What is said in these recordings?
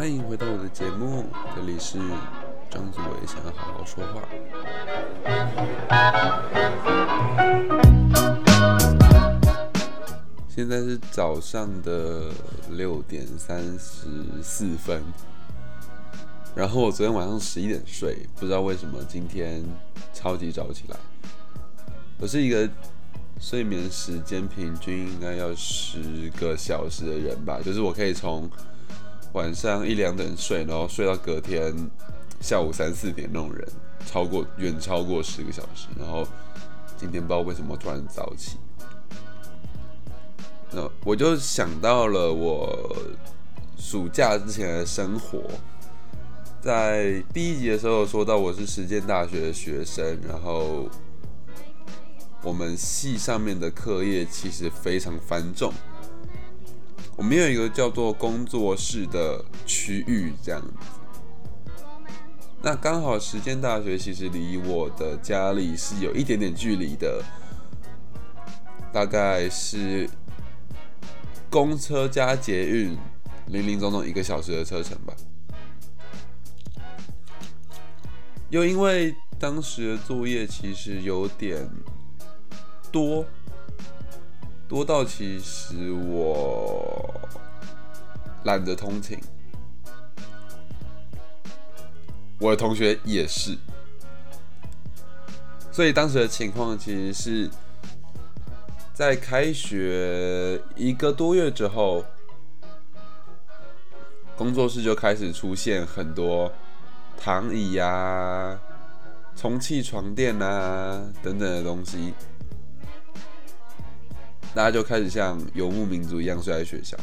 欢迎回到我的节目，这里是张祖伟，想要好好说话。现在是早上的六点三十四分，然后我昨天晚上十一点睡，不知道为什么今天超级早起来。我是一个睡眠时间平均应该要十个小时的人吧，就是我可以从晚上一两点睡，然后睡到隔天下午三四点那种人，超过远超过十个小时。然后今天不知道为什么突然早起，那我就想到了我暑假之前的生活。在第一集的时候说到我是实践大学的学生，然后我们系上面的课业其实非常繁重。我们有一个叫做工作室的区域，这样子。那刚好实践大学其实离我的家里是有一点点距离的，大概是公车加捷运，零零总总一个小时的车程吧。又因为当时的作业其实有点多，多到其实我懒得通勤。我的同学也是，所以当时的情况其实是在开学一个多月之后，工作室就开始出现很多。躺椅呀、充气床垫啊等等的东西，大家就开始像游牧民族一样睡在学校。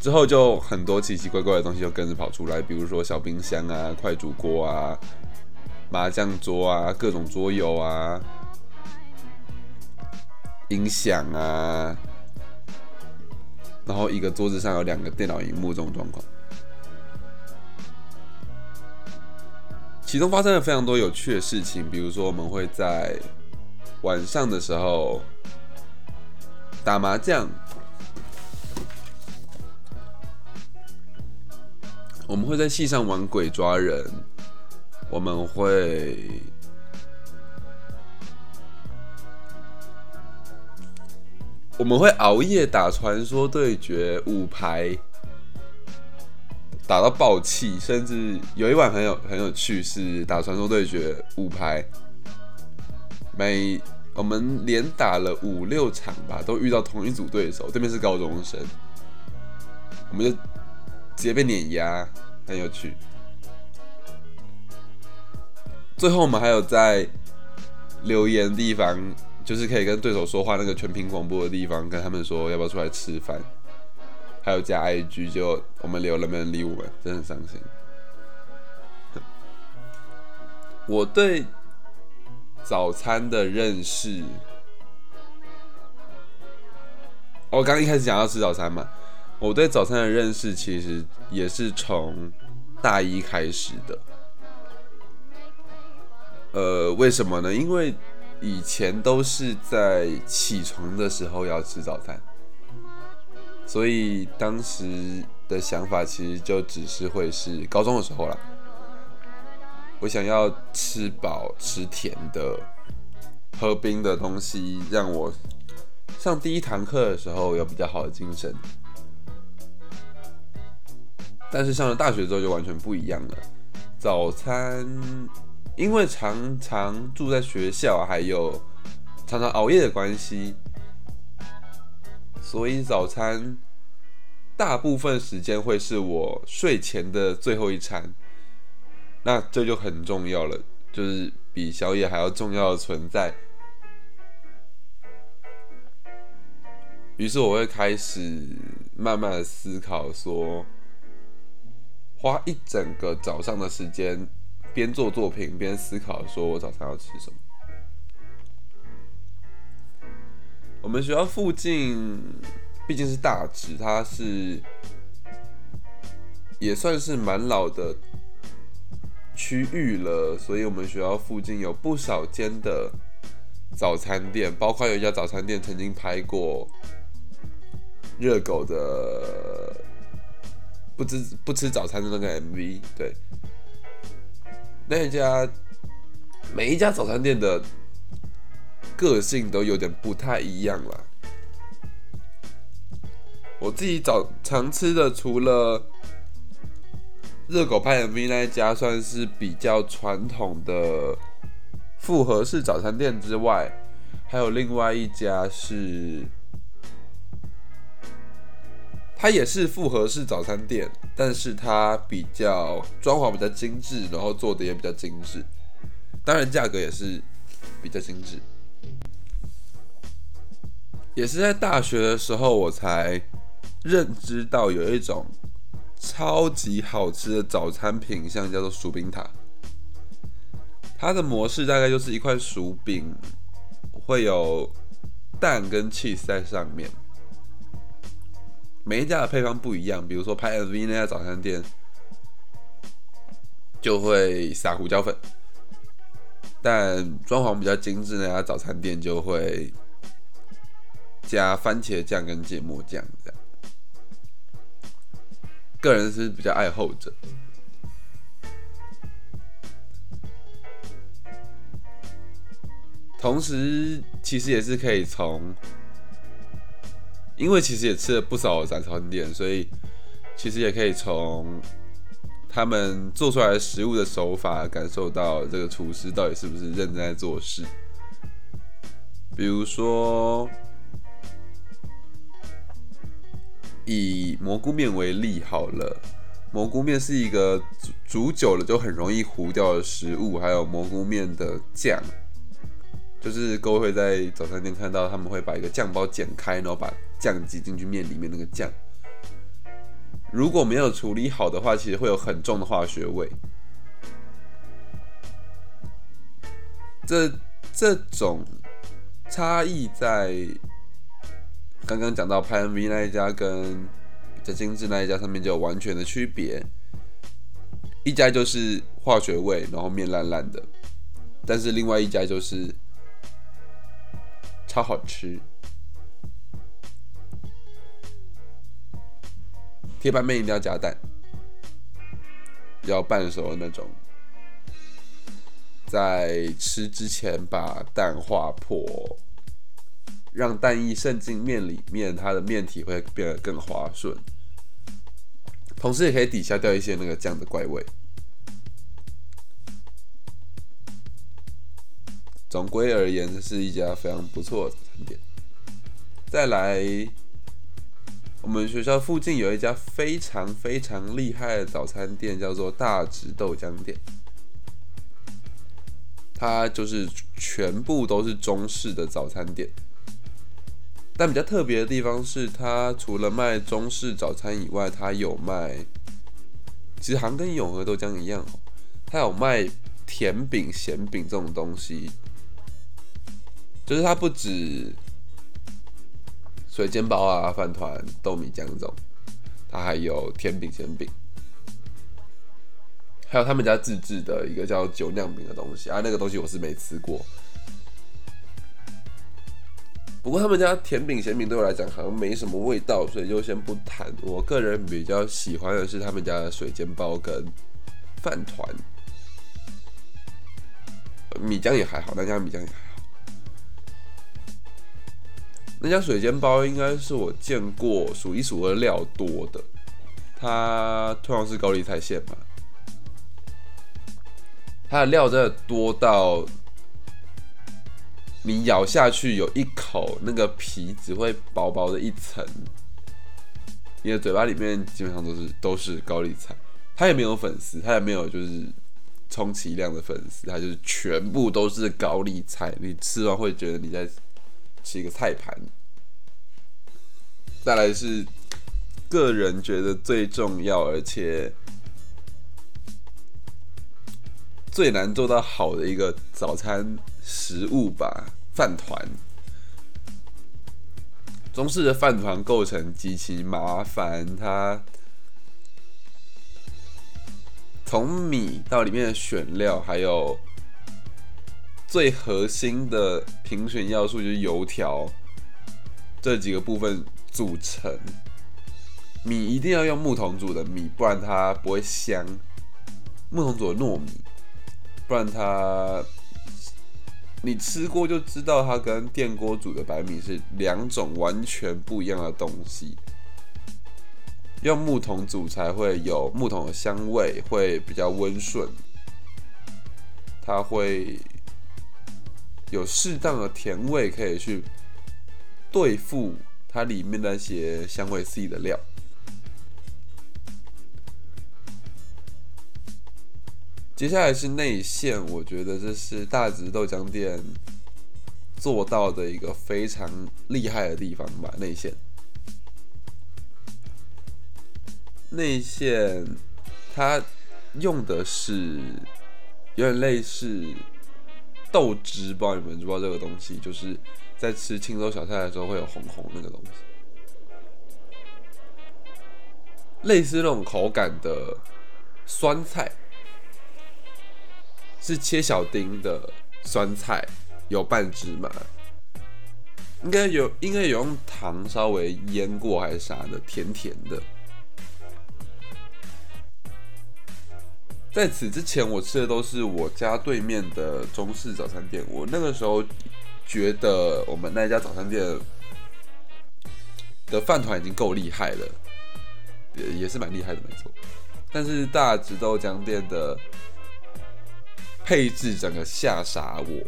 之后就很多奇奇怪怪的东西就跟着跑出来，比如说小冰箱啊、快煮锅啊、麻将桌啊、各种桌游啊、音响啊，然后一个桌子上有两个电脑荧幕这种状况。其中发生了非常多有趣的事情，比如说我们会在晚上的时候打麻将，我们会在戏上玩鬼抓人，我们会我们会熬夜打传说对决五排。打到爆气，甚至有一晚很有很有趣，是打传说对决五排，每我们连打了五六场吧，都遇到同一组对手，对面是高中生，我们就直接被碾压，很有趣。最后我们还有在留言地方，就是可以跟对手说话那个全屏广播的地方，跟他们说要不要出来吃饭。还有加 IG，就我们留了没人理我们，真的很伤心。我对早餐的认识，我刚刚一开始讲要吃早餐嘛，我对早餐的认识其实也是从大一开始的。呃，为什么呢？因为以前都是在起床的时候要吃早餐。所以当时的想法其实就只是会是高中的时候了，我想要吃饱吃甜的，喝冰的东西，让我上第一堂课的时候有比较好的精神。但是上了大学之后就完全不一样了，早餐因为常常住在学校，还有常常熬夜的关系。所以早餐大部分时间会是我睡前的最后一餐，那这就很重要了，就是比宵夜还要重要的存在。于是我会开始慢慢的思考，说花一整个早上的时间，边做作品边思考，说我早餐要吃什么。我们学校附近毕竟是大直，它是也算是蛮老的区域了，所以我们学校附近有不少间的早餐店，包括有一家早餐店曾经拍过热狗的不吃不吃早餐的那个 MV，对，那一家每一家早餐店的个性都有点不太一样啦。我自己早常吃的，除了热狗派 MV 那一家算是比较传统的复合式早餐店之外，还有另外一家是，它也是复合式早餐店，但是它比较装潢比较精致，然后做的也比较精致，当然价格也是比较精致。也是在大学的时候，我才认知到有一种超级好吃的早餐品相，叫做薯饼塔。它的模式大概就是一块薯饼，会有蛋跟 cheese 在上面。每一家的配方不一样，比如说拍 MV 那家早餐店就会撒胡椒粉，但装潢比较精致那家早餐店就会。加番茄酱跟芥末酱这样，个人是比较爱后者。同时，其实也是可以从，因为其实也吃了不少的早餐店，所以其实也可以从他们做出来的食物的手法，感受到这个厨师到底是不是认真在做事。比如说。以蘑菇面为例好了，蘑菇面是一个煮煮久了就很容易糊掉的食物，还有蘑菇面的酱，就是各位会在早餐店看到他们会把一个酱包剪开，然后把酱挤进去面里面那个酱，如果没有处理好的话，其实会有很重的化学味。这这种差异在。刚刚讲到拍 MV 那一家跟比较精致那一家上面就有完全的区别，一家就是化学味，然后面烂烂的，但是另外一家就是超好吃，铁板面一定要加蛋，要半熟的那种，在吃之前把蛋化破。让蛋液渗进面里面，它的面体会变得更滑顺，同时也可以抵消掉一些那个酱的怪味。总归而言，这是一家非常不错的餐店。再来，我们学校附近有一家非常非常厉害的早餐店，叫做大直豆浆店。它就是全部都是中式的早餐店。但比较特别的地方是，它除了卖中式早餐以外，它有卖，其实好像跟永和豆浆一样，它有卖甜饼、咸饼这种东西，就是它不止水煎包啊、饭团、豆米浆这种，它还有甜饼、咸饼，还有他们家自制的一个叫酒酿饼的东西啊，那个东西我是没吃过。不过他们家甜饼咸饼对我来讲好像没什么味道，所以就先不谈。我个人比较喜欢的是他们家的水煎包跟饭团，米浆也还好，那家米浆也还好。那家水煎包应该是我见过数一数二料多的，它通常是高丽菜馅嘛，它的料真的多到。你咬下去有一口，那个皮只会薄薄的一层，你的嘴巴里面基本上都是都是高丽菜，他也没有粉丝，他也没有就是充其量的粉丝，他就是全部都是高丽菜，你吃完会觉得你在吃一个菜盘。再来是个人觉得最重要而且最难做到好的一个早餐食物吧。饭团，中式的饭团构成极其麻烦。它从米到里面的选料，还有最核心的评选要素就是油条，这几个部分组成。米一定要用木桶煮的米，不然它不会香。木桶煮的糯米，不然它你吃过就知道，它跟电锅煮的白米是两种完全不一样的东西。用木桶煮才会有木桶的香味，会比较温顺，它会有适当的甜味，可以去对付它里面那些香味细的料。接下来是内馅，我觉得这是大直豆浆店做到的一个非常厉害的地方吧，内馅。内馅，它用的是有点类似豆汁，不知道你们知不知道这个东西？就是在吃青州小菜的时候会有红红那个东西，类似那种口感的酸菜，是切小丁的酸菜，有半芝麻，应该有应该有用糖稍微腌过还是啥的，甜甜的。在此之前，我吃的都是我家对面的中式早餐店。我那个时候觉得我们那家早餐店的饭团已经够厉害了，也也是蛮厉害的，没错。但是大直豆浆店的配置整个吓傻我。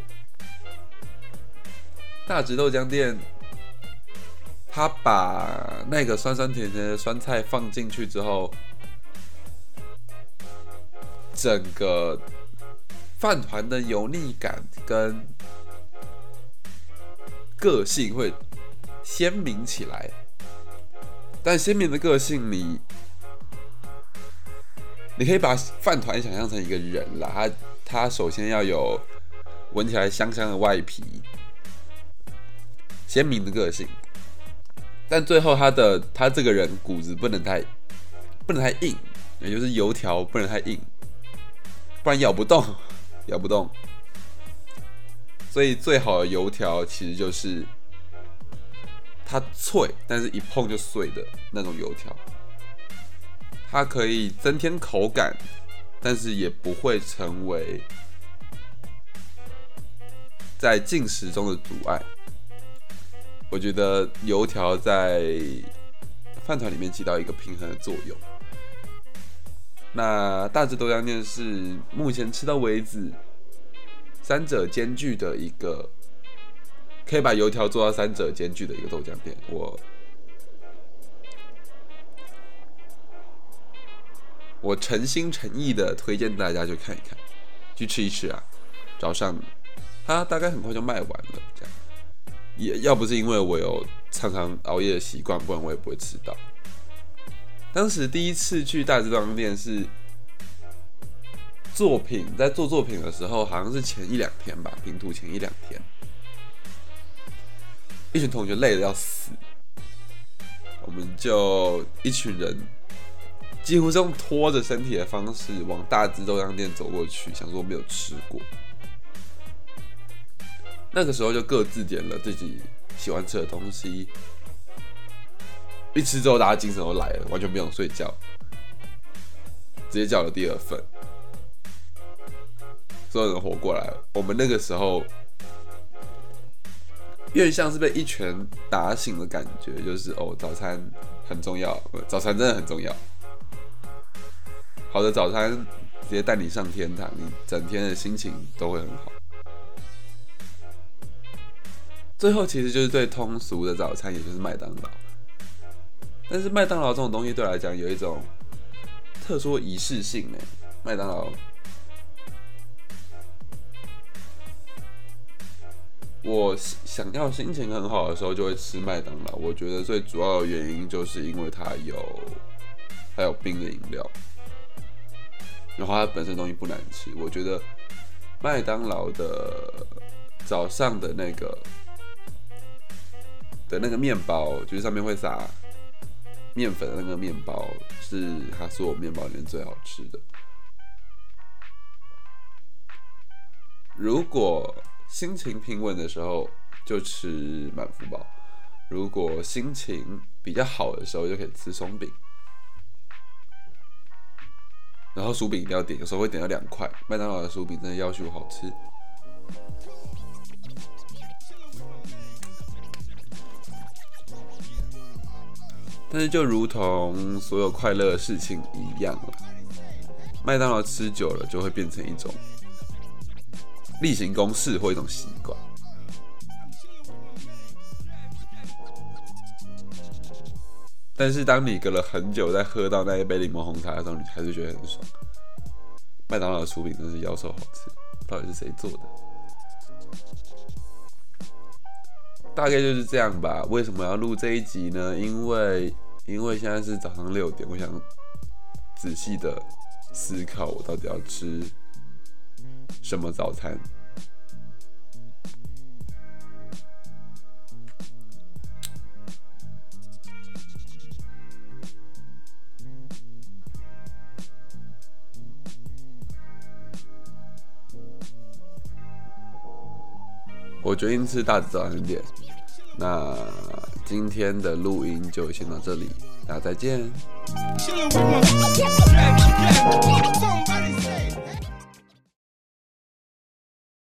大直豆浆店，他把那个酸酸甜甜的酸菜放进去之后。整个饭团的油腻感跟个性会鲜明起来，但鲜明的个性，你你可以把饭团想象成一个人啦，他它首先要有闻起来香香的外皮，鲜明的个性，但最后他的他这个人骨子不能太不能太硬，也就是油条不能太硬。不然咬不动，咬不动。所以最好的油条其实就是它脆，但是一碰就碎的那种油条。它可以增添口感，但是也不会成为在进食中的阻碍。我觉得油条在饭团里面起到一个平衡的作用。那大直豆浆店是目前吃到为止三者兼具的一个，可以把油条做到三者兼具的一个豆浆店。我我诚心诚意的推荐大家去看一看，去吃一吃啊！早上。它大概很快就卖完了，这样。也要不是因为我有常常熬夜的习惯，不然我也不会吃到。当时第一次去大直豆浆店是作品，在做作品的时候，好像是前一两天吧，拼图前一两天，一群同学累得要死，我们就一群人几乎是用拖着身体的方式往大直豆浆店走过去，想说没有吃过。那个时候就各自点了自己喜欢吃的东西。一吃之后，大家精神都来了，完全不用睡觉，直接叫了第二份，所有人活过来了。我们那个时候，有点像是被一拳打醒的感觉，就是哦，早餐很重要，早餐真的很重要。好的早餐直接带你上天堂，你整天的心情都会很好。最后其实就是最通俗的早餐，也就是麦当劳。但是麦当劳这种东西对我来讲有一种特殊仪式性呢。麦当劳，我想要心情很好的时候就会吃麦当劳。我觉得最主要的原因就是因为它有它有冰的饮料，然后它本身东西不难吃。我觉得麦当劳的早上的那个的那个面包，就是上面会撒。面粉的那个面包是它所有面包里面最好吃的。如果心情平稳的时候，就吃满福包；如果心情比较好的时候，就可以吃松饼。然后薯饼一定要点，有时候会点到两块。麦当劳的薯饼真的要求好吃。但是就如同所有快乐的事情一样了，麦当劳吃久了就会变成一种例行公事或一种习惯。但是当你隔了很久再喝到那一杯柠檬红茶的时候，你还是觉得很爽。麦当劳的薯饼真是妖兽好吃，到底是谁做的？大概就是这样吧。为什么要录这一集呢？因为因为现在是早上六点，我想仔细的思考我到底要吃什么早餐。声音是大，早安。点那今天的录音就先到这里，大家再见。